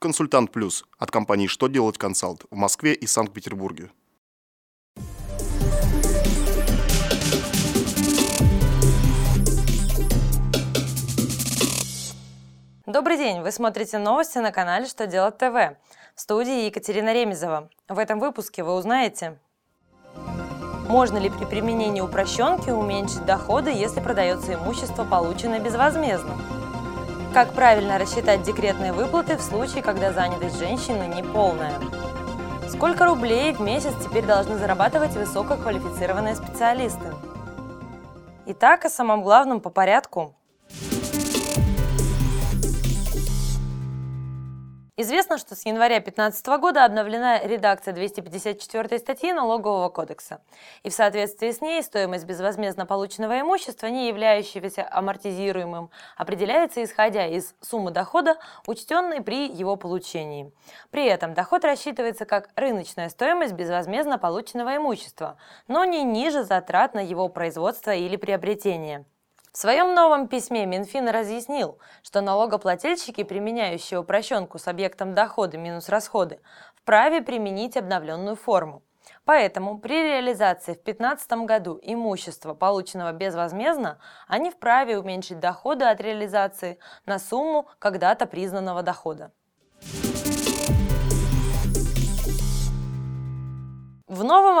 Консультант Плюс от компании «Что делать консалт» в Москве и Санкт-Петербурге. Добрый день! Вы смотрите новости на канале «Что делать ТВ». В студии Екатерина Ремезова. В этом выпуске вы узнаете, можно ли при применении упрощенки уменьшить доходы, если продается имущество, полученное безвозмездно? Как правильно рассчитать декретные выплаты в случае, когда занятость женщины неполная? Сколько рублей в месяц теперь должны зарабатывать высококвалифицированные специалисты? Итак, о самом главном по порядку. Известно, что с января 2015 года обновлена редакция 254 статьи Налогового кодекса. И в соответствии с ней стоимость безвозмездно полученного имущества, не являющегося амортизируемым, определяется исходя из суммы дохода, учтенной при его получении. При этом доход рассчитывается как рыночная стоимость безвозмездно полученного имущества, но не ниже затрат на его производство или приобретение. В своем новом письме Минфин разъяснил, что налогоплательщики, применяющие упрощенку с объектом дохода минус расходы, вправе применить обновленную форму. Поэтому при реализации в 2015 году имущества, полученного безвозмездно, они вправе уменьшить доходы от реализации на сумму когда-то признанного дохода.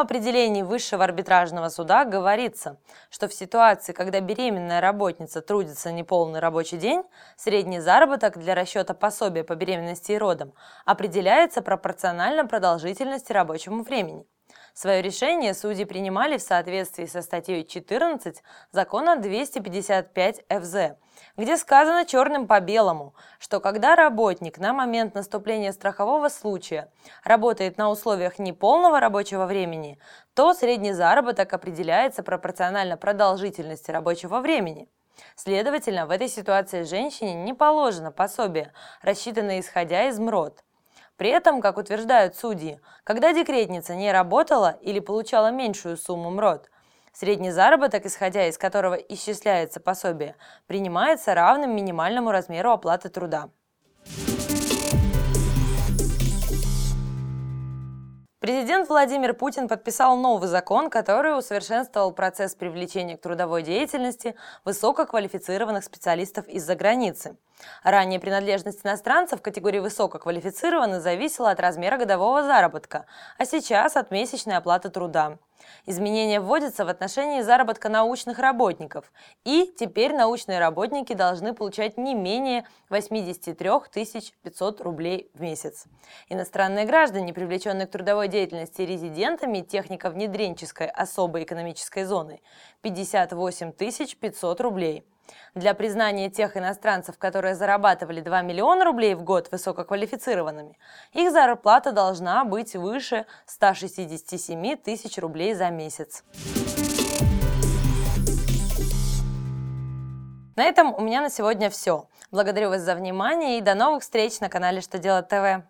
Определении Высшего арбитражного суда говорится, что в ситуации, когда беременная работница трудится неполный рабочий день, средний заработок для расчета пособия по беременности и родам определяется пропорционально продолжительности рабочему времени. Свое решение судьи принимали в соответствии со статьей 14 закона 255 ФЗ, где сказано черным по белому, что когда работник на момент наступления страхового случая работает на условиях неполного рабочего времени, то средний заработок определяется пропорционально продолжительности рабочего времени. Следовательно, в этой ситуации женщине не положено пособие, рассчитанное исходя из МРОД – при этом, как утверждают судьи, когда декретница не работала или получала меньшую сумму МРОД, средний заработок, исходя из которого исчисляется пособие, принимается равным минимальному размеру оплаты труда. Президент Владимир Путин подписал новый закон, который усовершенствовал процесс привлечения к трудовой деятельности высококвалифицированных специалистов из-за границы. Ранее принадлежность иностранцев в категории высококвалифицированных зависела от размера годового заработка, а сейчас от месячной оплаты труда. Изменения вводятся в отношении заработка научных работников, и теперь научные работники должны получать не менее 83 500 рублей в месяц. Иностранные граждане, привлеченные к трудовой деятельности резидентами технико-внедренческой особой экономической зоны, 58 500 рублей – для признания тех иностранцев, которые зарабатывали 2 миллиона рублей в год высококвалифицированными, их зарплата должна быть выше 167 тысяч рублей за месяц. На этом у меня на сегодня все. Благодарю вас за внимание и до новых встреч на канале «Что делать ТВ».